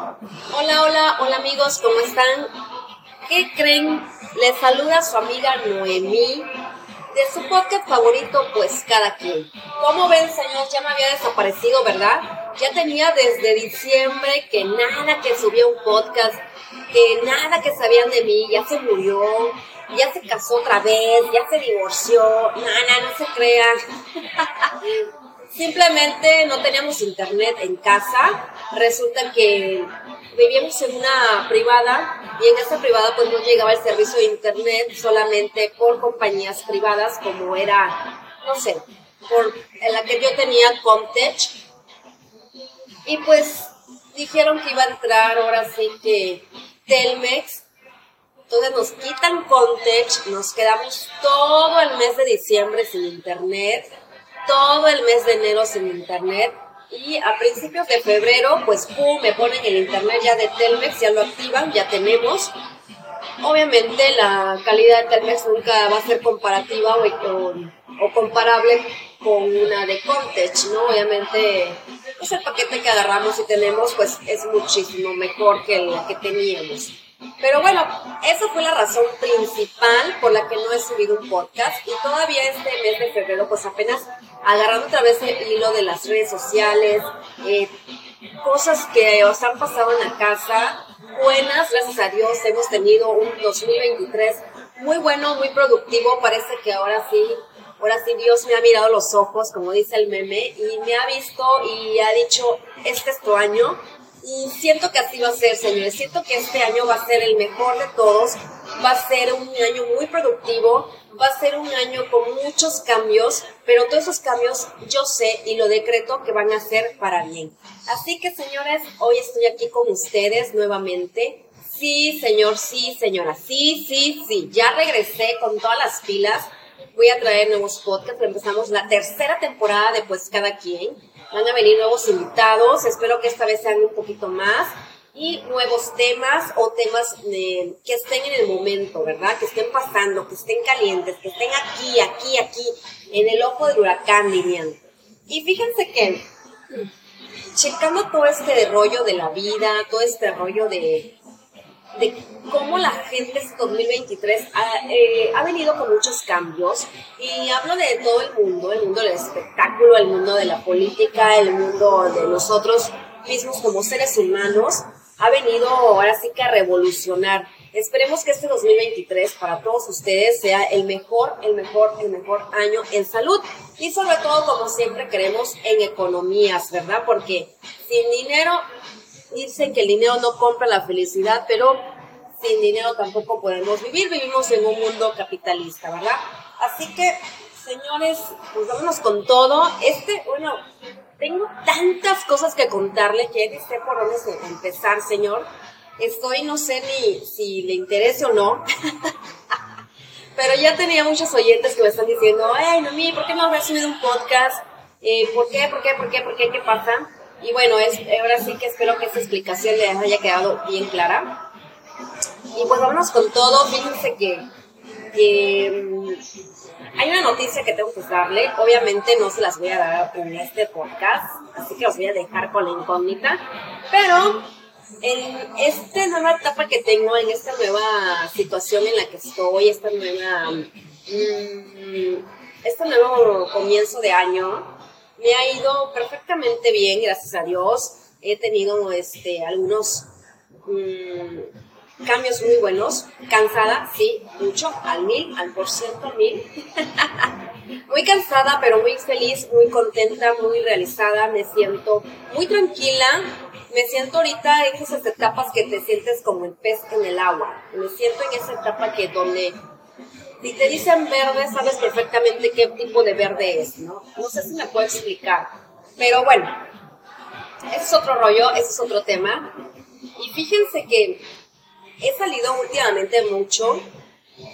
Hola, hola, hola amigos, ¿cómo están? ¿Qué creen? Les saluda su amiga Noemí de su podcast favorito, pues cada quien. ¿Cómo ven, señor? Ya me había desaparecido, ¿verdad? Ya tenía desde diciembre que nada que subía un podcast, que nada que sabían de mí, ya se murió, ya se casó otra vez, ya se divorció, nada, no se crean. Simplemente no teníamos internet en casa. Resulta que vivíamos en una privada y en esa privada pues no llegaba el servicio de internet solamente por compañías privadas como era, no sé, por en la que yo tenía Comtech. Y pues dijeron que iba a entrar ahora sí que Telmex. Entonces nos quitan Comtech, nos quedamos todo el mes de diciembre sin internet todo el mes de enero sin internet y a principios de febrero, pues pum, me ponen el internet ya de Telmex, ya lo activan, ya tenemos. Obviamente la calidad de Telmex nunca va a ser comparativa o, o comparable con una de Comtech, ¿no? Obviamente ese paquete que agarramos y tenemos, pues es muchísimo mejor que el que teníamos. Pero bueno, esa fue la razón principal por la que no he subido un podcast y todavía este mes de febrero pues apenas agarrando otra vez el hilo de las redes sociales, eh, cosas que os han pasado en la casa, buenas, gracias a Dios, hemos tenido un 2023 muy bueno, muy productivo, parece que ahora sí, ahora sí Dios me ha mirado los ojos, como dice el meme, y me ha visto y ha dicho, este es tu año, y siento que así va a ser, señores. Siento que este año va a ser el mejor de todos. Va a ser un año muy productivo. Va a ser un año con muchos cambios. Pero todos esos cambios yo sé y lo decreto que van a ser para bien. Así que, señores, hoy estoy aquí con ustedes nuevamente. Sí, señor, sí, señora. Sí, sí, sí. Ya regresé con todas las pilas. Voy a traer nuevos podcasts. Empezamos la tercera temporada de Pues Cada Quien Van a venir nuevos invitados, espero que esta vez sean un poquito más. Y nuevos temas o temas que estén en el momento, ¿verdad? Que estén pasando, que estén calientes, que estén aquí, aquí, aquí, en el ojo del huracán, dirían. Y fíjense que, checando todo este rollo de la vida, todo este rollo de, de cómo la gente este 2023 ha, eh, ha, venido con muchos cambios y hablo de todo el mundo, el mundo del espectáculo, el mundo de la política, el mundo de nosotros mismos como seres humanos, ha venido ahora sí que a revolucionar. Esperemos que este 2023 para todos ustedes sea el mejor, el mejor, el mejor año en salud y sobre todo como siempre queremos en economías, ¿verdad? Porque sin dinero dicen que el dinero no compra la felicidad, pero sin dinero tampoco podemos vivir, vivimos en un mundo capitalista, ¿verdad? Así que, señores, pues vámonos con todo. Este, bueno, tengo tantas cosas que contarle que no sé por dónde empezar, señor. Estoy, no sé ni si le interese o no. Pero ya tenía muchos oyentes que me están diciendo, ay, Noemí, ¿por qué no has subido un podcast? Eh, ¿Por qué? ¿Por qué? ¿Por qué? ¿Por qué? ¿Qué pasa? Y bueno, es, ahora sí que espero que esta explicación les haya quedado bien clara. Y pues vámonos con todo. Fíjense que, mm, hay una noticia que tengo que darle. Obviamente no se las voy a dar en este podcast, así que os voy a dejar con la incógnita. Pero en esta nueva etapa que tengo, en esta nueva situación en la que estoy, esta nueva, este nuevo comienzo de año, me ha ido perfectamente bien, gracias a Dios. He tenido este, algunos mm, cambios muy buenos. Cansada, sí, mucho, al mil, al por ciento mil. muy cansada, pero muy feliz, muy contenta, muy realizada. Me siento muy tranquila. Me siento ahorita en esas etapas que te sientes como el pez en el agua. Me siento en esa etapa que donde si te dicen verde, sabes perfectamente qué tipo de verde es, ¿no? No sé si me puedo explicar. Pero bueno, ese es otro rollo, ese es otro tema. Y fíjense que he salido últimamente mucho.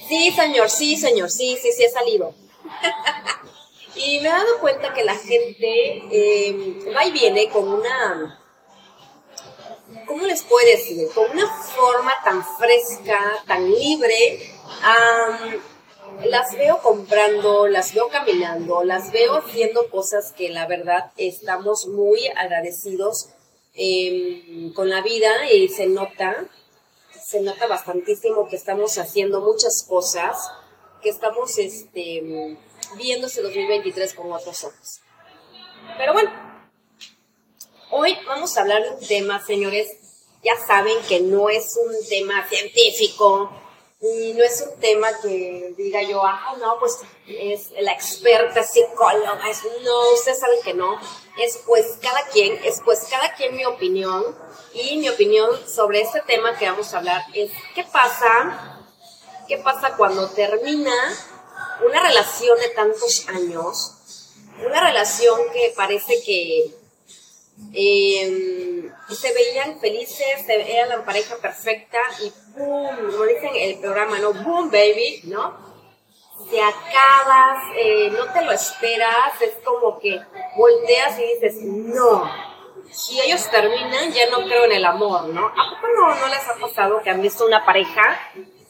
Sí, señor, sí, señor, sí, sí, sí he salido. y me he dado cuenta que la gente eh, va y viene con una ¿cómo les puedo decir? Con una forma tan fresca, tan libre, las veo comprando, las veo caminando, las veo haciendo cosas que la verdad estamos muy agradecidos em, con la vida y se nota, se nota bastantísimo que estamos haciendo muchas cosas, que estamos este, viendo ese 2023 con otros ojos. Pero bueno, hoy vamos a hablar de un tema, señores, ya saben que no es un tema científico, y no es un tema que diga yo, ah, no, pues es la experta psicóloga. Es, no, ustedes saben que no. Es pues cada quien, es pues cada quien mi opinión. Y mi opinión sobre este tema que vamos a hablar es, ¿qué pasa? ¿Qué pasa cuando termina una relación de tantos años? Una relación que parece que eh, se veían felices, eran la pareja perfecta y ¡boom! Como dicen en el programa, ¿no? ¡Boom, baby! ¿No? Te acabas, eh, no te lo esperas, es como que volteas y dices, no. Si ellos terminan, ya no creo en el amor, ¿no? ¿A poco no, no les ha pasado que han visto una pareja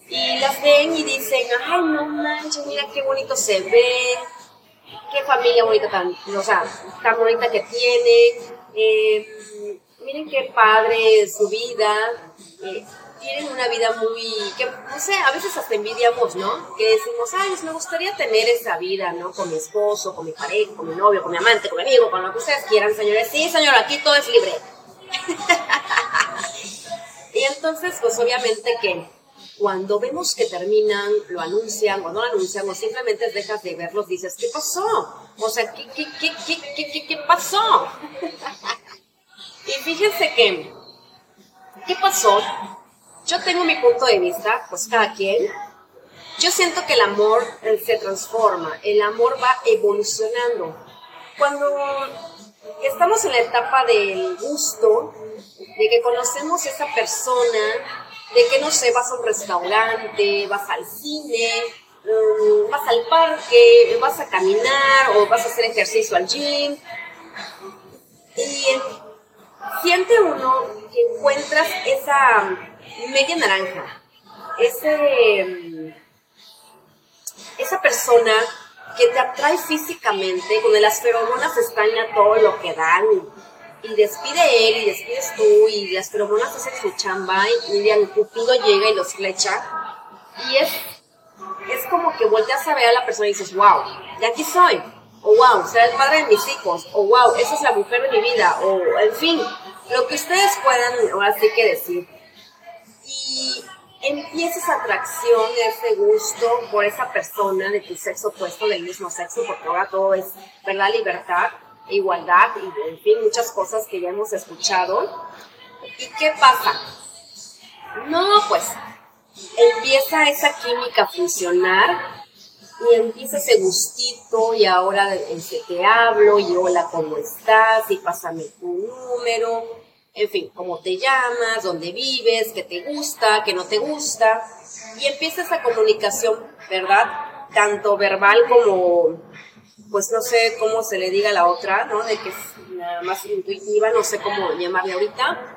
y las ven y dicen, ay, no manches, mira qué bonito se ve, qué familia bonita tan, o sea, tan bonita que tienen, eh, miren qué padre su vida, tienen una vida muy, que no sé, a veces hasta envidiamos, ¿no? Que decimos, ay, pues me gustaría tener esa vida, ¿no? Con mi esposo, con mi pareja, con mi novio, con mi amante, con mi amigo, con lo que ustedes quieran, señores. Sí, señor, aquí todo es libre. y entonces, pues obviamente que cuando vemos que terminan, lo anuncian o no lo anuncian o simplemente dejas de verlos, dices, ¿qué pasó? O sea, ¿qué, qué, qué, qué, qué, qué pasó? y fíjense que, ¿qué pasó? Yo tengo mi punto de vista, pues cada quien. Yo siento que el amor eh, se transforma, el amor va evolucionando. Cuando estamos en la etapa del gusto, de que conocemos a esa persona, de que no sé, vas a un restaurante, vas al cine, mm, vas al parque, vas a caminar o vas a hacer ejercicio al gym. Y siente uno que encuentras esa media naranja, ese, mm, esa persona que te atrae físicamente, donde las feromonas están todo lo que dan y despide él y despides tú y las feromonas hacen su chamba y el Cupido llega y los flecha y es, es como que volteas a ver a la persona y dices, wow, de aquí soy, o wow, será el padre de mis hijos, o wow, esa es la mujer de mi vida, o en fin, lo que ustedes puedan ahora sí que decir. Y empieza esa atracción, ese gusto por esa persona de tu sexo opuesto, del mismo sexo, porque ahora todo es, ¿verdad? Libertad igualdad y en fin, muchas cosas que ya hemos escuchado. ¿Y qué pasa? No, pues empieza esa química a funcionar y empieza ese gustito y ahora que te hablo y hola, ¿cómo estás? Y pásame tu número, en fin, cómo te llamas, dónde vives, qué te gusta, qué no te gusta. Y empieza esa comunicación, ¿verdad? Tanto verbal como pues no sé cómo se le diga a la otra, ¿no? De que es nada más intuitiva, no sé cómo llamarle ahorita.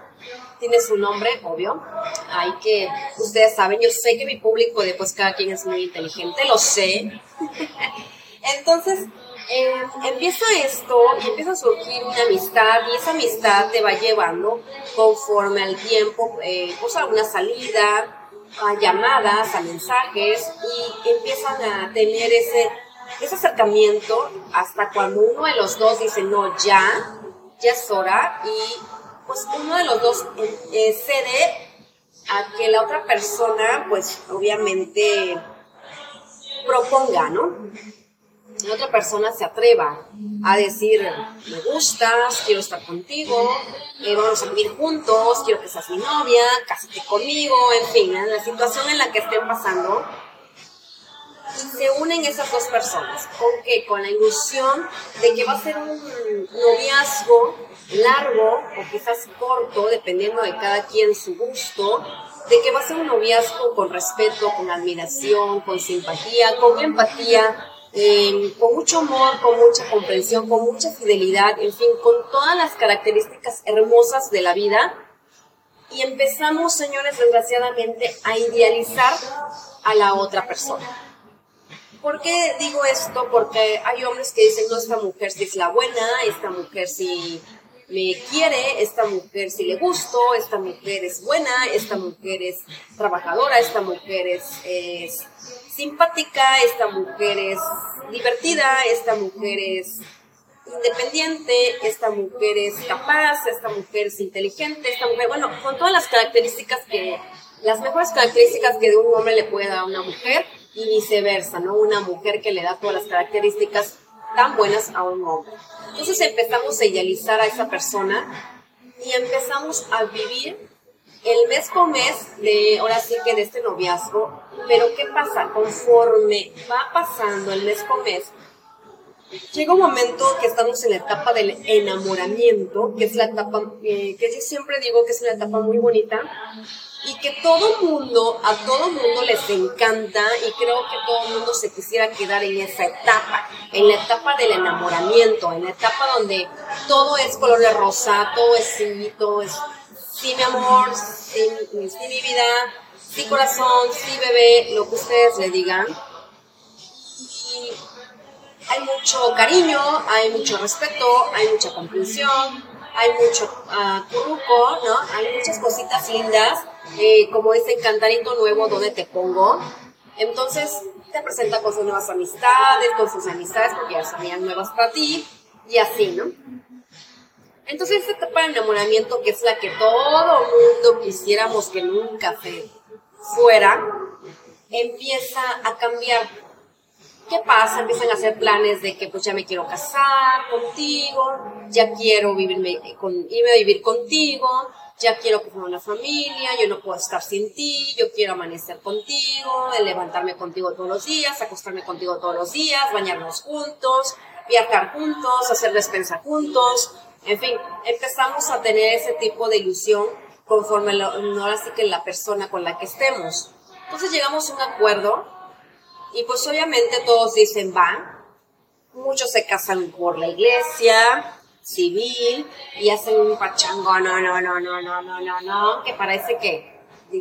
Tiene su nombre, obvio. Hay que, ustedes saben, yo sé que mi público de pues cada quien es muy inteligente, lo sé. Entonces, eh, empieza esto y empieza a surgir una amistad y esa amistad te va llevando conforme al tiempo, eh, pues a salida, a llamadas, a mensajes y empiezan a tener ese ese acercamiento hasta cuando uno de los dos dice, no, ya, ya es hora, y pues uno de los dos eh, cede a que la otra persona, pues obviamente proponga, ¿no? La otra persona se atreva a decir, me gustas, quiero estar contigo, eh, vamos a vivir juntos, quiero que seas mi novia, cásate conmigo, en fin, la situación en la que estén pasando, se unen esas dos personas. ¿Con qué? Con la ilusión de que va a ser un noviazgo largo o quizás corto, dependiendo de cada quien su gusto, de que va a ser un noviazgo con respeto, con admiración, con simpatía, con empatía, em, con mucho amor, con mucha comprensión, con mucha fidelidad, en fin, con todas las características hermosas de la vida. Y empezamos, señores, desgraciadamente, a idealizar a la otra persona ¿Por qué digo esto? Porque hay hombres que dicen, no, esta mujer sí es la buena, esta mujer sí, me quiere, esta mujer si le gusto, esta mujer es buena, esta mujer es trabajadora, esta mujer es, simpática, esta mujer es divertida, esta mujer es independiente, esta mujer es capaz, esta mujer es inteligente, esta mujer, bueno, con todas las características que, las mejores características que un hombre le puede dar a una mujer y viceversa, ¿no? Una mujer que le da todas las características tan buenas a un hombre. Entonces empezamos a idealizar a esa persona y empezamos a vivir el mes con mes de, ahora sí que de este noviazgo, pero ¿qué pasa? Conforme va pasando el mes con mes, llega un momento que estamos en la etapa del enamoramiento, que es la etapa eh, que yo siempre digo que es una etapa muy bonita y que todo mundo, a todo mundo les encanta y creo que todo mundo se quisiera quedar en esa etapa, en la etapa del enamoramiento, en la etapa donde todo es color de rosa, todo es sí, todo es sí mi amor, sí, sí mi vida, sí corazón, sí bebé, lo que ustedes le digan. Y hay mucho cariño, hay mucho respeto, hay mucha comprensión, hay mucho uh, ¿no? Hay muchas cositas lindas, eh, como ese cantarito nuevo donde te pongo. Entonces te presenta con sus nuevas amistades, con sus amistades, porque ya sabían nuevas para ti, y así, ¿no? Entonces esta etapa de enamoramiento, que es la que todo mundo quisiéramos que nunca se fuera, empieza a cambiar ¿qué pasa? Empiezan a hacer planes de que pues ya me quiero casar contigo, ya quiero vivirme con, irme a vivir contigo, ya quiero que una familia, yo no puedo estar sin ti, yo quiero amanecer contigo, levantarme contigo todos los días, acostarme contigo todos los días, bañarnos juntos, viajar juntos, hacer despensa juntos, en fin, empezamos a tener ese tipo de ilusión conforme no ahora sí que la persona con la que estemos. Entonces llegamos a un acuerdo y pues obviamente todos dicen va, muchos se casan por la iglesia, civil, y hacen un pachango, no, no, no, no, no, no, no, no, que parece que,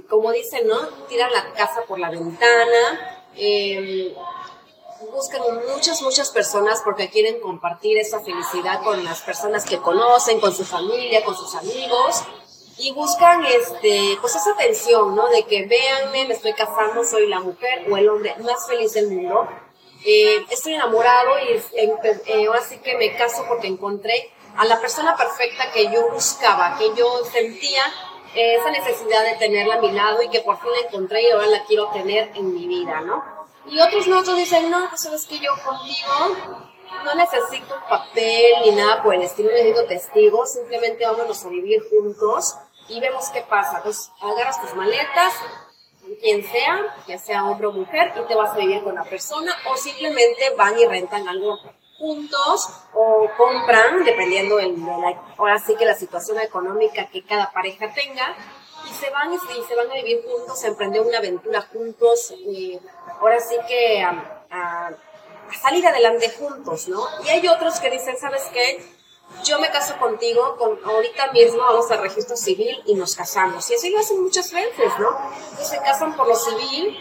como dicen, ¿no? Tiran la casa por la ventana, eh, buscan muchas, muchas personas porque quieren compartir esa felicidad con las personas que conocen, con su familia, con sus amigos y buscan este pues esa atención no de que véanme me estoy casando soy la mujer o el hombre más feliz del mundo eh, estoy enamorado y eh, ahora sí que me caso porque encontré a la persona perfecta que yo buscaba que yo sentía eh, esa necesidad de tenerla a mi lado y que por fin la encontré y ahora la quiero tener en mi vida no y otros no otros dicen no pues sabes que yo contigo no necesito papel ni nada por el estilo, necesito testigos, simplemente vámonos a vivir juntos y vemos qué pasa. Pues agarras tus maletas, quien sea, ya sea hombre o mujer, y te vas a vivir con la persona, o simplemente van y rentan algo juntos o compran, dependiendo de la, ahora sí que la situación económica que cada pareja tenga, y se van y se, van a vivir juntos, a emprender una aventura juntos, y ahora sí que salir adelante juntos, ¿no? Y hay otros que dicen, ¿sabes qué? yo me caso contigo, con, ahorita mismo vamos al registro civil y nos casamos. Y así lo hacen muchas veces, ¿no? Entonces se casan por lo civil,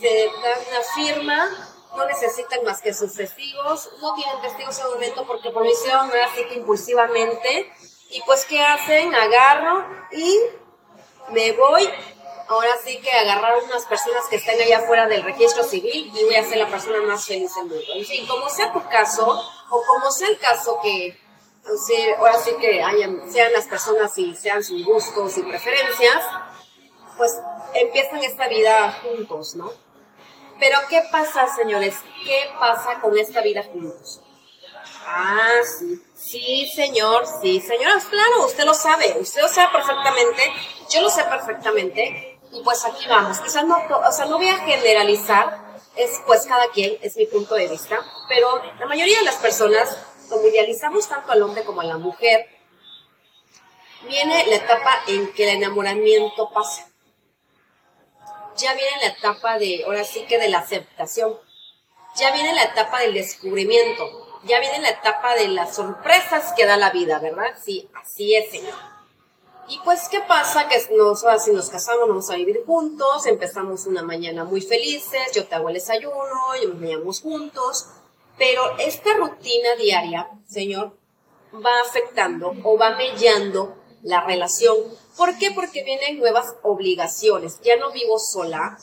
se dan una firma, no necesitan más que sus testigos, no tienen testigos en el momento porque por misión no así que impulsivamente. Y pues, ¿qué hacen? Agarro y me voy. Ahora sí que agarrar unas personas que estén allá afuera del registro civil y voy a ser la persona más feliz del mundo. En fin, como sea tu caso, o como sea el caso que Sí, ahora sí que hayan, sean las personas y sean sus gustos y preferencias, pues empiezan esta vida juntos, ¿no? Pero ¿qué pasa, señores? ¿Qué pasa con esta vida juntos? Ah, sí. Sí, señor, sí, señoras, claro, usted lo sabe, usted lo sabe perfectamente, yo lo sé perfectamente, y pues aquí vamos. Quizás no, o sea, no voy a generalizar, es pues cada quien, es mi punto de vista, pero la mayoría de las personas como idealizamos tanto al hombre como a la mujer, viene la etapa en que el enamoramiento pasa. Ya viene la etapa de, ahora sí que de la aceptación. Ya viene la etapa del descubrimiento. Ya viene la etapa de las sorpresas que da la vida, ¿verdad? Sí, así es, señor. Y pues, ¿qué pasa? Que nos, si nos casamos, vamos a vivir juntos, empezamos una mañana muy felices, yo te hago el desayuno, y nos bañamos juntos, pero esta rutina diaria, Señor, va afectando o va mellando la relación. ¿Por qué? Porque vienen nuevas obligaciones. Ya no vivo sola,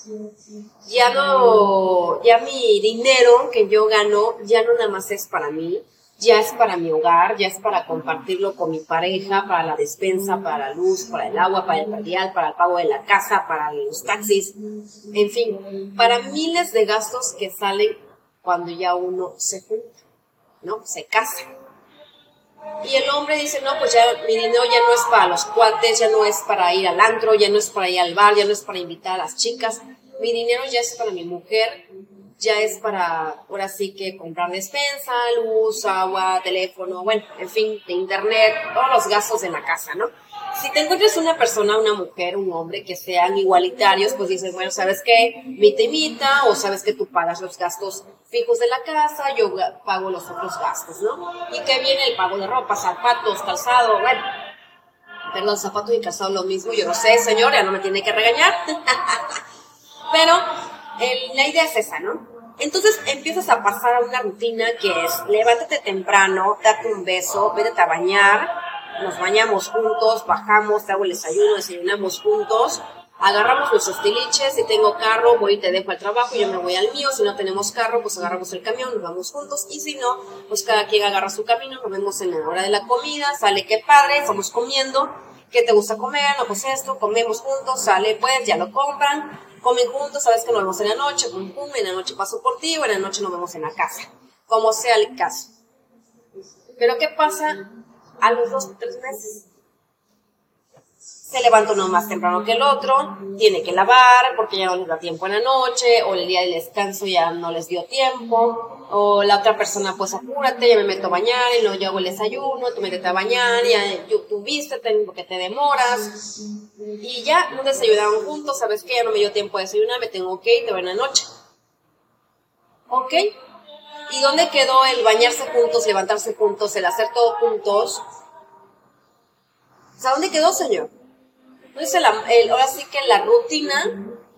ya no, ya mi dinero que yo gano ya no nada más es para mí, ya es para mi hogar, ya es para compartirlo con mi pareja, para la despensa, para la luz, para el agua, para el material, para el pago de la casa, para los taxis, en fin, para miles de gastos que salen cuando ya uno se junta, ¿no? Se casa. Y el hombre dice, no, pues ya mi dinero ya no es para los cuates, ya no es para ir al antro, ya no es para ir al bar, ya no es para invitar a las chicas. Mi dinero ya es para mi mujer, ya es para, ahora sí que comprar despensa, luz, agua, teléfono, bueno, en fin, de internet, todos los gastos en la casa, ¿no? Si te encuentras una persona, una mujer, un hombre que sean igualitarios, pues dices, bueno, ¿sabes qué? Mita y mita, o sabes que tú pagas los gastos fijos de la casa, yo pago los otros gastos, ¿no? Y que viene el pago de ropa, zapatos, calzado, bueno. Perdón, zapatos y calzado lo mismo, yo no sé, señor, ya no me tiene que regañar. Pero la idea es esa, ¿no? Entonces empiezas a pasar a una rutina que es levántate temprano, date un beso, vete a bañar, nos bañamos juntos, bajamos, te hago el desayuno, desayunamos juntos, agarramos nuestros tiliches, si tengo carro, voy y te dejo al trabajo, yo me voy al mío, si no tenemos carro, pues agarramos el camión, nos vamos juntos, y si no, pues cada quien agarra su camino, nos vemos en la hora de la comida, sale qué padre, estamos comiendo, ¿qué te gusta comer? No, pues esto, comemos juntos, sale pues, ya lo compran, comen juntos, sabes que nos vemos en la noche, pum, pum, en la noche paso por ti o en la noche nos vemos en la casa, como sea el caso. Pero ¿qué pasa a los dos o tres meses? Se levanta uno más temprano que el otro, tiene que lavar porque ya no les da tiempo en la noche, o el día del descanso ya no les dio tiempo, o la otra persona pues apúrate, ya me meto a bañar y luego yo hago el desayuno, tú métete a bañar, ya yo, tú vístete porque te demoras, y ya no desayunaron juntos, sabes que ya no me dio tiempo de desayunar, me tengo que ir, te veo en la noche. ¿Ok? ¿Y dónde quedó el bañarse juntos, levantarse juntos, el hacer todo juntos? ¿A dónde quedó, señor? Entonces, el, ahora sí que la rutina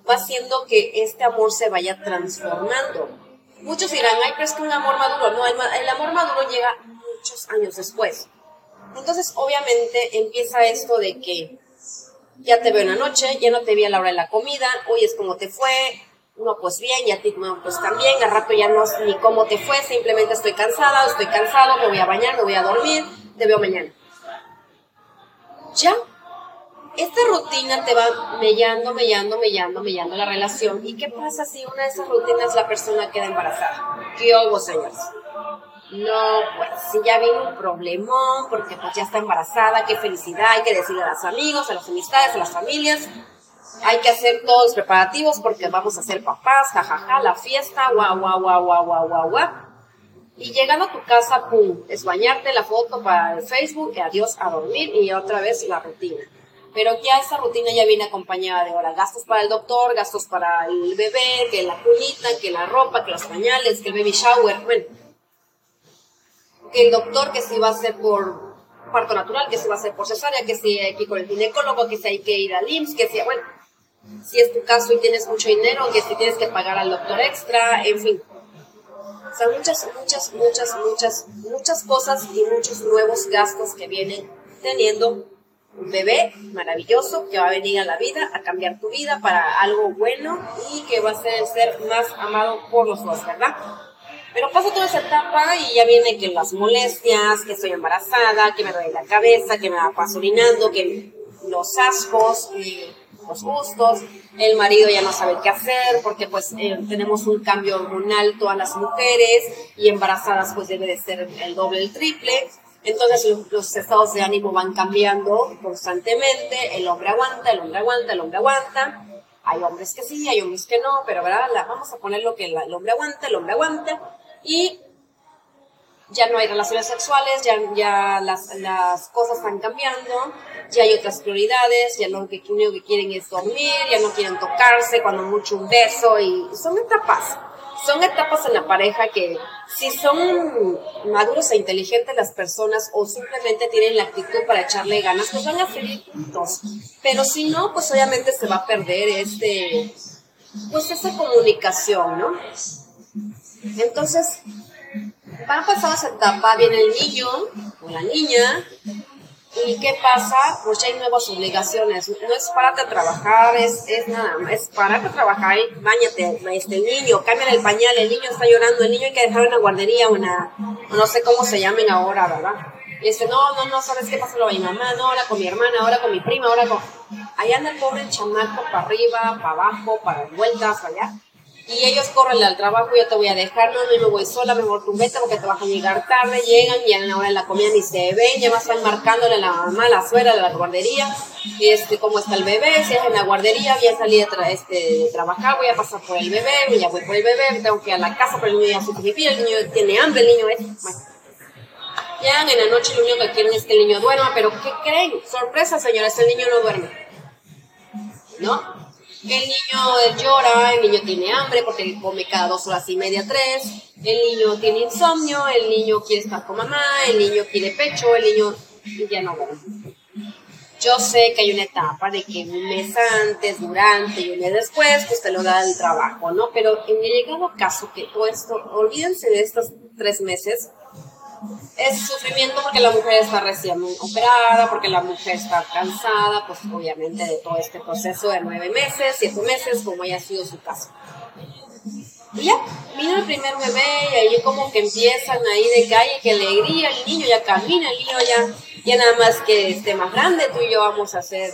va haciendo que este amor se vaya transformando. Muchos dirán, ay, pero es que un amor maduro. No, el amor maduro llega muchos años después. Entonces, obviamente, empieza esto de que ya te veo en la noche, ya no te vi a la hora de la comida, hoy es como te fue, no, pues bien, ya ti, no, pues también, al rato ya no sé ni cómo te fue, simplemente estoy cansada, estoy cansado, me voy a bañar, me voy a dormir, te veo mañana. Ya, esta rutina te va mellando, mellando, mellando, mellando la relación. ¿Y qué pasa si una de esas rutinas la persona queda embarazada? ¿Qué hubo, señores? No, pues si ya viene un problemón, porque pues ya está embarazada, qué felicidad, hay que decirle a los amigos, a las amistades, a las familias, hay que hacer todos los preparativos porque vamos a ser papás, jajaja, la fiesta, guau, guau, guau, guau, guau, guau, guau. Y llegando a tu casa, pum, es bañarte la foto para el Facebook, y adiós a dormir y otra vez la rutina. Pero ya esa rutina ya viene acompañada de ahora gastos para el doctor, gastos para el bebé, que la cunita, que la ropa, que los pañales, que el baby shower, bueno, que el doctor que si va a ser por parto natural, que si va a ser por cesárea, que si hay que ir con el ginecólogo, que si hay que ir al IMSS, que si, bueno, si es tu caso y tienes mucho dinero, que si tienes que pagar al doctor extra, en fin. O sea, muchas, muchas, muchas, muchas, muchas cosas y muchos nuevos gastos que vienen teniendo un bebé maravilloso que va a venir a la vida a cambiar tu vida para algo bueno y que va a ser el ser más amado por los dos, ¿verdad? Pero pasa toda esa etapa y ya viene que las molestias, que estoy embarazada, que me duele la cabeza, que me va orinando, que los ascos y los gustos, el marido ya no sabe qué hacer porque pues eh, tenemos un cambio hormonal todas las mujeres y embarazadas pues debe de ser el doble, el triple. Entonces los, estados de ánimo van cambiando constantemente, el hombre aguanta, el hombre aguanta, el hombre aguanta. Hay hombres que sí, hay hombres que no, pero ¿verdad? vamos a poner lo que el hombre aguanta, el hombre aguanta y ya no hay relaciones sexuales, ya, ya las, las cosas están cambiando, ya hay otras prioridades, ya lo que, único que quieren es dormir, ya no quieren tocarse, cuando mucho un beso, y son etapas. Son etapas en la pareja que si son maduros e inteligentes las personas o simplemente tienen la actitud para echarle ganas, pues van a seguir juntos. Pero si no, pues obviamente se va a perder este, pues esa comunicación, ¿no? Entonces, para pasar esa etapa, viene el niño, con la niña. ¿Y qué pasa? Pues ya hay nuevas obligaciones. No es párate a trabajar, es, es nada más, es parate a trabajar, bañate, este, el niño, cambia el pañal, el niño está llorando, el niño hay que dejarlo en la guardería una, no sé cómo se llamen ahora, ¿verdad? Y dice, no, no, no, ¿sabes qué pasa? Lo mi mamá, no, ahora con mi hermana, ahora con mi prima, ahora con... Allá anda el pobre chamaco para arriba, para abajo, para vueltas, allá y ellos corren al trabajo, yo te voy a dejar, no, no me voy sola, mejor tú vete porque te vas a llegar tarde, llegan y a la hora de la comida ni se ven, ya a estar marcándole a la mamá, a la suegra de la guardería, este, cómo está el bebé, si es en la guardería, voy a salir de, este, de trabajar, voy a pasar por el bebé, ya voy por el bebé, tengo que ir a la casa, pero el niño ya se pipí, el niño tiene hambre, el niño es, bueno. Llegan en la noche, lo único que quieren es que el niño duerma, pero ¿qué creen? Sorpresa, señores, el niño no duerme. ¿No? El niño llora, el niño tiene hambre porque come cada dos horas y media, tres. El niño tiene insomnio, el niño quiere estar con mamá, el niño quiere pecho, el niño ya no duerme. Yo sé que hay una etapa de que un mes antes, durante y un mes después, pues te lo da el trabajo, ¿no? Pero en el llegado caso que todo esto, olvídense de estos tres meses, es sufrimiento porque la mujer está recién operada, porque la mujer está cansada, pues obviamente de todo este proceso de nueve meses, siete meses, como haya sido su caso. Y ya, vino el primer bebé y ahí como que empiezan ahí de calle, que alegría, el niño ya camina, el niño ya, ya nada más que esté más grande, tú y yo vamos a hacer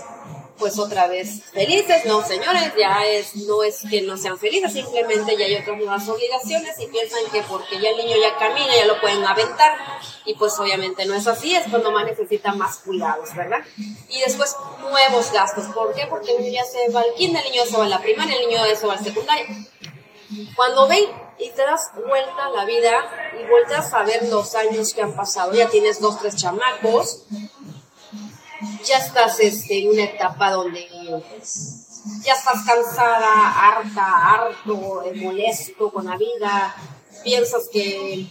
pues otra vez felices. No, señores, ya es, no es que no sean felices, simplemente ya hay otras nuevas obligaciones y piensan que porque ya el niño ya camina, ya lo pueden aventar. Y pues obviamente no es así, es cuando más necesitan más cuidados, ¿verdad? Y después nuevos gastos. ¿Por qué? Porque el niño ya se va al kinder, el niño se va a la primaria, el niño se va al secundario. Cuando ven y te das vuelta a la vida y vueltas a ver los años que han pasado, ya tienes dos, tres chamacos, ya estás este, en una etapa donde ya estás cansada, harta, harto, molesto con la vida, piensas que,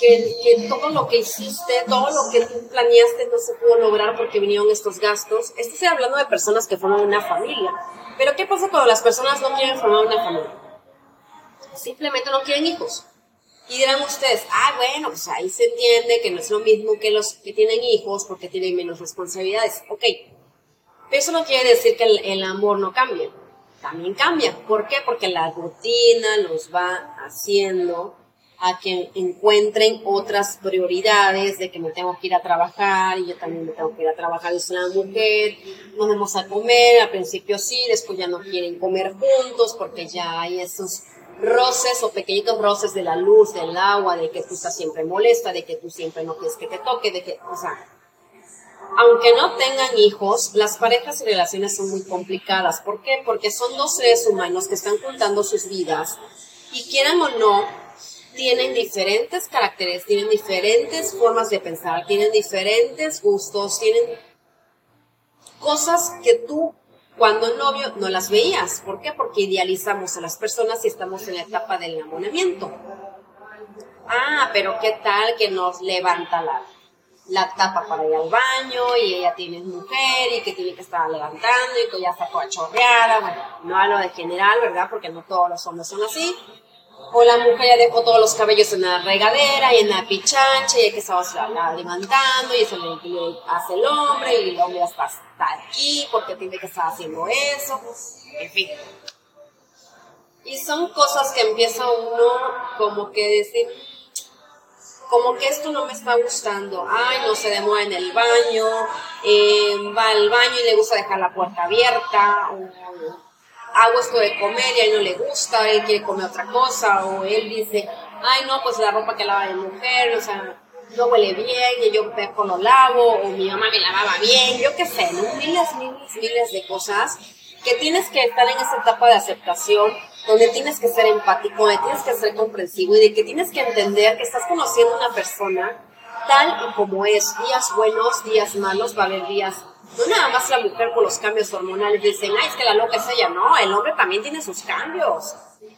que, todo lo que hiciste, todo lo que tú planeaste no se pudo lograr porque vinieron estos gastos. Estoy hablando de personas que forman una familia. Pero ¿qué pasa cuando las personas no quieren formar una familia? Simplemente no quieren hijos. Y dirán ustedes, ah, bueno, pues ahí se entiende que no es lo mismo que los que tienen hijos porque tienen menos responsabilidades. Ok, pero eso no quiere decir que el, amor no cambie. También cambia. ¿Por qué? Porque la rutina los va haciendo a que encuentren otras prioridades de que me tengo que ir a trabajar y yo también me tengo que ir a trabajar, es una mujer, nos vamos a comer, al principio sí, después ya no quieren comer juntos porque ya hay esos roces o pequeñitos roces de la luz, del agua, de que tú estás siempre molesta, de que tú siempre no quieres que te toque, de que, o sea, aunque no tengan hijos, las parejas y relaciones son muy complicadas. ¿Por qué? Porque son dos seres humanos que están juntando sus vidas y quieran o no, tienen diferentes caracteres, tienen diferentes formas de pensar, tienen diferentes gustos, tienen cosas que tú cuando novio no las veías. ¿Por qué? Porque idealizamos a las personas y estamos en la etapa del enamoramiento. Ah, pero ¿qué tal que nos levanta la, la tapa para ir al baño y ella tiene mujer y que tiene que estar levantando y que ya está toda chorreada? Bueno, no hablo de general, ¿verdad? Porque no todos los hombres son así. O la mujer ya dejó todos los cabellos en la regadera y en la pichancha y que estaba levantando y eso le, hace el hombre y el hombre ya está, aquí porque tiene que estar haciendo eso. En fin. Y son cosas que empieza uno como que decir, como que esto no me está gustando. Ay, no se demora en el baño, eh, va al baño y le gusta dejar la puerta abierta, o hago esto de comer y a él no le gusta, él quiere comer otra cosa, o él dice, ay no, pues la ropa que lava de mujer, o sea, no huele bien, y yo peco lo lavo, o mi mamá me lavaba bien, yo qué sé, miles, miles, miles de cosas que tienes que estar en esa etapa de aceptación, donde tienes que ser empático, donde tienes que ser comprensivo y de que tienes que entender que estás conociendo una persona tal y como es, días buenos, días malos, va a haber días no nada más la mujer con los cambios hormonales dicen, ay, es que la loca es ella. No, el hombre también tiene sus cambios.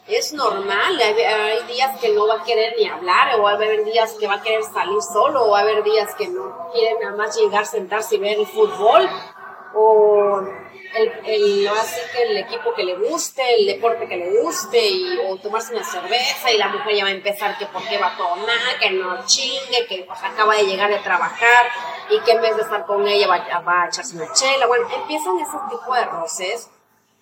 Es normal. Hay, días que no va a querer ni hablar, o va a haber días que va a querer salir solo, o va a haber días que no quiere nada más llegar, sentarse y ver el fútbol. O el, el, así que el equipo que le guste, el deporte que le guste, y, o tomarse una cerveza y la mujer ya va a empezar que por qué va a tomar, que no chingue, que pues, acaba de llegar de trabajar y que en vez de estar con ella va, va a echarse una chela. Bueno, empiezan ese tipo de roces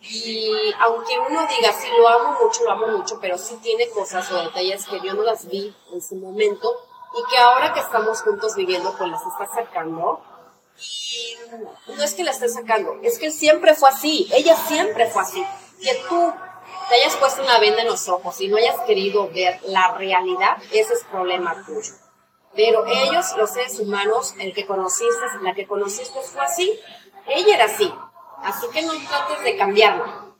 y aunque uno diga, sí, lo amo mucho, lo amo mucho, pero sí tiene cosas o detalles que yo no las vi en su momento y que ahora que estamos juntos viviendo, pues las está sacando. Y no es que la esté sacando, es que siempre fue así, ella siempre fue así. Que tú te hayas puesto una venda en los ojos y no hayas querido ver la realidad, ese es problema tuyo. Pero ellos, los seres humanos, el que conociste, la que conociste fue así. Ella era así. Así que no trates de cambiarlo.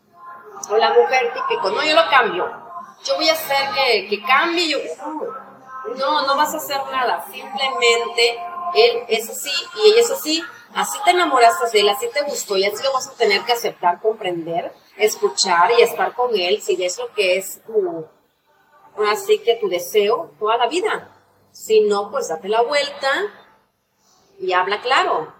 O la mujer típico, no, yo lo cambio. Yo voy a hacer que, que cambie. Yo, no, no vas a hacer nada. Simplemente él es así y ella es así. Así te enamoraste de él, así te gustó y así lo vas a tener que aceptar, comprender, escuchar y estar con él si es lo que es tu, así que tu deseo toda la vida. Si no, pues date la vuelta y habla claro.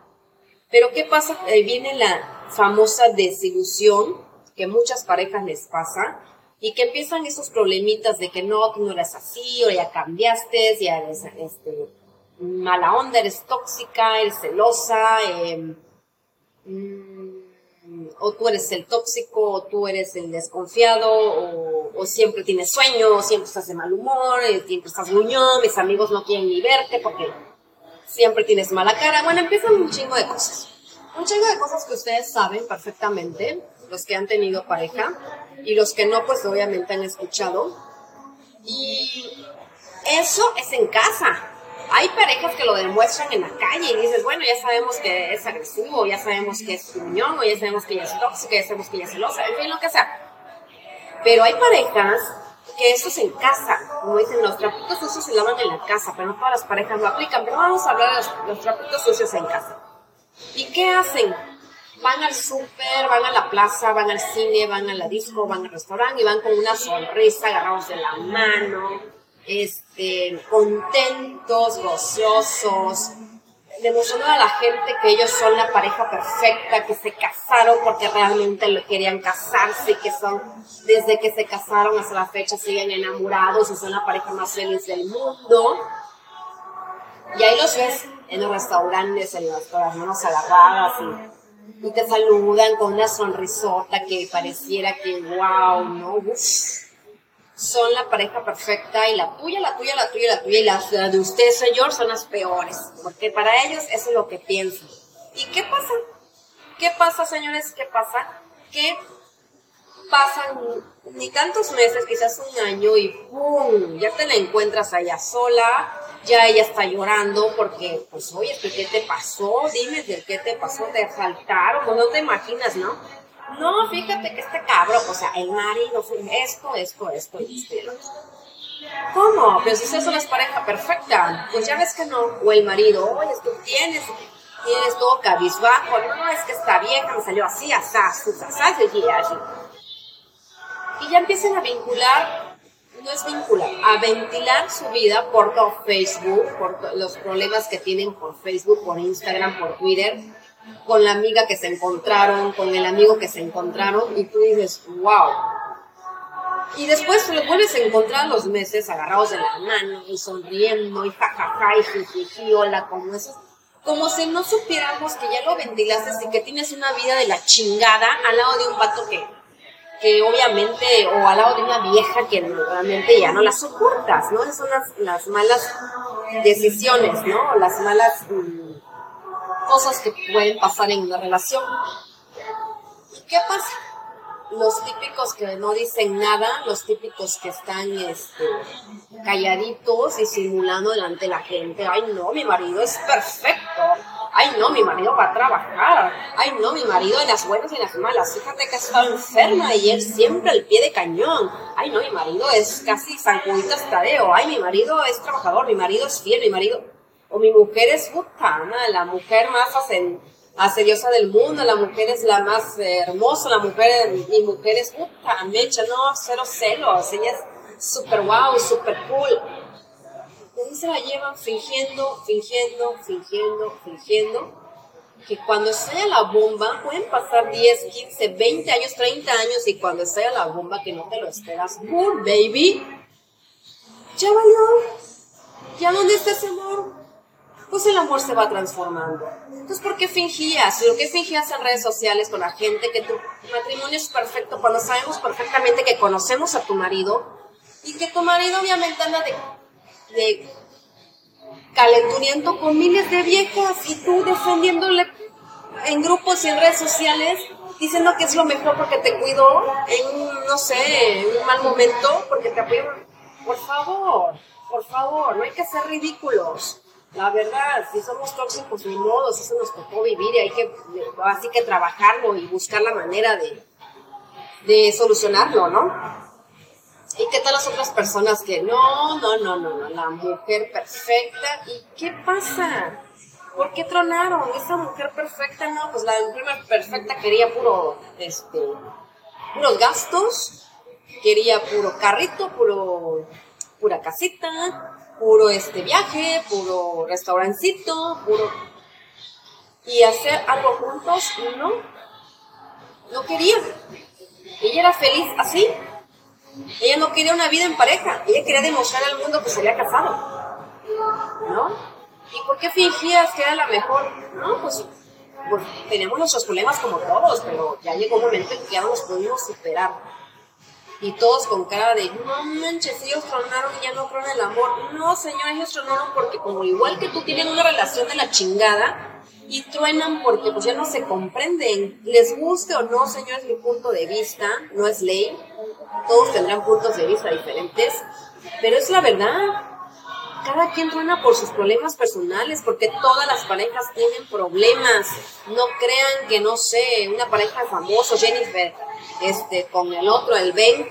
Pero ¿qué pasa? Ahí viene la famosa desilusión que muchas parejas les pasa y que empiezan esos problemitas de que no, tú no eres así, o ya cambiaste, ya eres este, mala onda, eres tóxica, eres celosa, em, mm, o tú eres el tóxico, o tú eres el desconfiado, o, o, siempre tienes sueño, o siempre estás de mal humor, eh, siempre estás gruñón, mis amigos no quieren ni verte porque siempre tienes mala cara. Bueno, empiezan un chingo de cosas. Un chingo de cosas que ustedes saben perfectamente, los que han tenido pareja, y los que no, pues obviamente han escuchado. Y eso es en casa. Hay parejas que lo demuestran en la calle y dices, bueno, ya sabemos que es agresivo, ya sabemos que es unión, o ya sabemos que ella es tóxica, ya sabemos que ella es celosa, en fin, lo que sea. Pero hay parejas que eso es en casa, como dicen, los trapitos sucios se lavan en la casa, pero no todas las parejas lo aplican, pero vamos a hablar de los, trapitos sucios en casa. ¿Y qué hacen? Van al súper, van a la plaza, van al cine, van a la disco, van al restaurante y van con una sonrisa, agarrados de la mano, este, contentos, gociosos, demostrando a la gente que ellos son la pareja perfecta, que se casaron porque realmente querían casarse, que son, desde que se casaron hasta la fecha siguen enamorados y son la pareja más feliz del mundo. Y ahí los ves en los restaurantes, en con las manos agarradas y, te saludan con una sonrisota que pareciera que, wow, ¿no? Son la pareja perfecta y la tuya, la tuya, la tuya, la tuya y la, de usted, señor, son las peores, porque para ellos eso es lo que piensan. ¿Y qué pasa? ¿Qué pasa, señores? ¿Qué pasa? Que pasan ni tantos meses, quizás un año y ¡pum! Ya te la encuentras allá sola, ya ella está llorando porque, pues, oye, ¿qué te pasó? Dime, ¿qué te pasó? ¿Te faltaron? Pues no te imaginas, ¿no? No, fíjate que este cabrón, o sea, el marido fue esto, esto, esto y esto. ¿Cómo? Pero si eso es pareja perfecta, pues ya ves que no. O el marido, oye, tú tienes, tienes todo cabizbajo, no, es que esta vieja me salió así, así, así, así, así. Y ya empiezan a vincular, no es vincular, a ventilar su vida por todo Facebook, por los problemas que tienen por Facebook, por Instagram, por Twitter con la amiga que se encontraron, con el amigo que se encontraron, y tú dices, wow. Y después los vuelves a encontrar los meses agarrados de la mano y sonriendo y jajaja y jiji, hola, como eso. Como si no supiéramos que ya lo ventilaste y que tienes una vida de la chingada al lado de un vato que, que obviamente, o al lado de una vieja que realmente ya no la soportas, ¿no? Esas son las, las malas decisiones, ¿no? Las malas... Mm, cosas que pueden pasar en una relación. ¿Qué pasa? Los típicos que no dicen nada, los típicos que están este, calladitos y simulando delante de la gente. Ay, no, mi marido es perfecto. Ay, no, mi marido va a trabajar. Ay, no, mi marido en las buenas y en las malas. Fíjate que está enferma y él siempre al pie de cañón. Ay, no, mi marido es casi San Tadeo. Ay, mi marido es trabajador, mi marido es fiel, mi marido o mi mujer es putana, la mujer más asediosa del mundo, la mujer es la más hermosa, la mujer, mi mujer es puta, mecha, no, cero celos, ella es super wow, super cool. Y se la llevan fingiendo, fingiendo, fingiendo, fingiendo. que cuando estalla la bomba, pueden pasar 10, 15, 20 años, 30 años, y cuando estalla la bomba, que no te lo esperas, ¡Boom, baby! Ya valió. ¿Ya dónde está ese amor? Pues el amor se va transformando. Entonces, ¿por qué fingías? ¿Lo que fingías en redes sociales con la gente que tu matrimonio es perfecto cuando sabemos perfectamente que conocemos a tu marido y que tu marido obviamente anda de, de calenturiento con miles de viejas y tú defendiéndole en grupos y en redes sociales diciendo que es lo mejor porque te cuidó en un, no sé, en un mal momento, porque te apoyó. Por favor, por favor, no hay que ser ridículos. La verdad, si somos tóxicos, ni modo, eso nos tocó vivir y hay que, así que trabajarlo y buscar la manera de, de solucionarlo, ¿no? ¿Y qué tal las otras personas que no, no, no, no, no, la mujer perfecta? ¿Y qué pasa? ¿Por qué tronaron? Esa mujer perfecta, no, pues la mujer perfecta quería puro, este, puros gastos, quería puro carrito, puro, pura casita, puro este viaje, puro restaurancito, puro... Y hacer algo juntos, no, no quería. Ella era feliz así. Ella no quería una vida en pareja, ella quería demostrar al mundo que se había casado. ¿No? ¿Y por qué fingías que era la mejor? No, pues, pues tenemos nuestros problemas como todos, pero ya llegó un momento en que ya no los pudimos superar. Y todos con cara de, no manches, ellos tronaron y ya no creo el amor. No, señor, ellos tronaron porque como igual que tú tienen una relación de la chingada y truenan porque pues ya no se comprenden. Les guste o no, señor, es mi punto de vista, no es ley. Todos tendrán puntos de vista diferentes, pero es la verdad cada quien truena por sus problemas personales, porque todas las parejas tienen problemas. No crean que, no sé, una pareja famosa, Jennifer, este, con el otro, el Ben,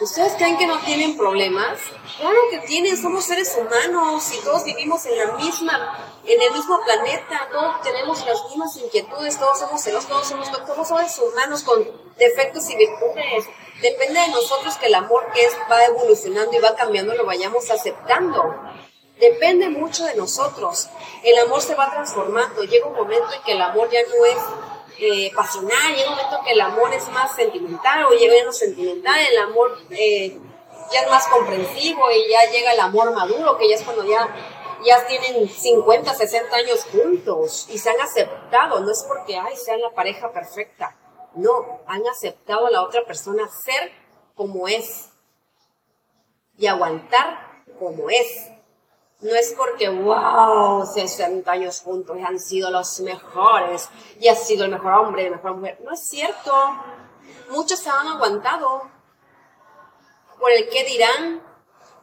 ¿Ustedes creen que no tienen problemas? Claro que tienen, somos seres humanos y todos vivimos en la misma, en el mismo planeta, todos tenemos las mismas inquietudes, todos somos celos, todos somos, todos seres humanos con defectos y virtudes. Depende de nosotros que el amor que es va evolucionando y va cambiando lo vayamos aceptando. Depende mucho de nosotros. El amor se va transformando. Llega un momento en que el amor ya no es eh, pasional, llega un momento en que el amor es más sentimental o llega menos sentimental, el amor eh, ya es más comprensivo y ya llega el amor maduro, que ya es cuando ya, ya tienen 50, 60 años juntos y se han aceptado. No es porque, ay, sean la pareja perfecta. No, han aceptado a la otra persona ser como es y aguantar como es no es porque, wow, 60 años juntos han sido los mejores y ha sido el mejor hombre y la mejor mujer. No es cierto. Muchos se han aguantado por el qué dirán,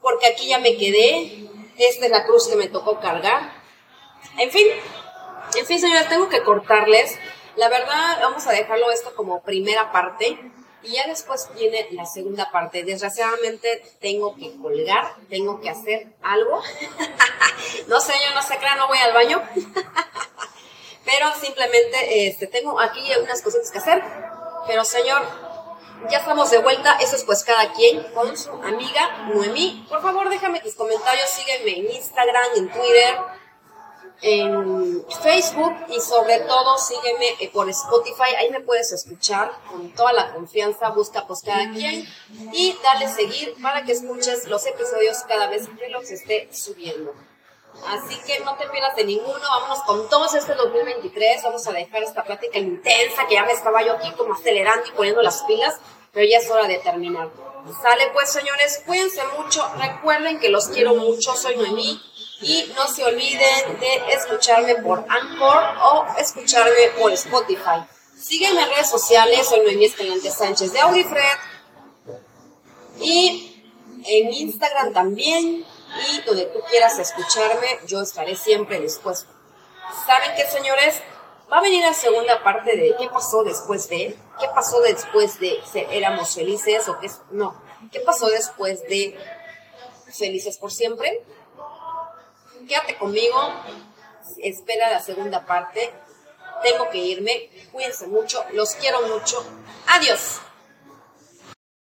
porque aquí ya me quedé, esta es la cruz que me tocó cargar. En fin, en fin, señores, tengo que cortarles. La verdad, vamos a dejarlo esto como primera parte. Y ya después viene la segunda parte. Desgraciadamente tengo que colgar, tengo que hacer algo. no sé, yo no sé, claro, no voy al baño. Pero simplemente este, tengo aquí unas cositas que hacer. Pero señor, ya estamos de vuelta. Eso es pues cada quien con su amiga Noemí. Por favor, déjame tus comentarios. Sígueme en Instagram, en Twitter en Facebook y sobre todo sígueme eh, por Spotify, ahí me puedes escuchar con toda la confianza, busca pues cada quien y dale seguir para que escuches los episodios cada vez que los esté subiendo. Así que no te pierdas de ninguno, vámonos con todos este 2023, vamos a dejar esta plática intensa que ya me estaba yo aquí como acelerando y poniendo las pilas, pero ya es hora de terminar. Sale pues señores, cuídense mucho, recuerden que los quiero mucho, soy Noemí y no se olviden de escucharme por Anchor o escucharme por Spotify. Sígueme en redes sociales, soy Noemí Escalante Sánchez de Audifred. Y en Instagram también. Y donde tú quieras escucharme, yo estaré siempre dispuesto. ¿Saben qué, señores? Va a venir la segunda parte de qué pasó después de, qué pasó después de éramos felices o qué, no, qué pasó después de felices por siempre quédate conmigo, espera la segunda parte. Tengo que irme, cuídense mucho, los quiero mucho. Adiós.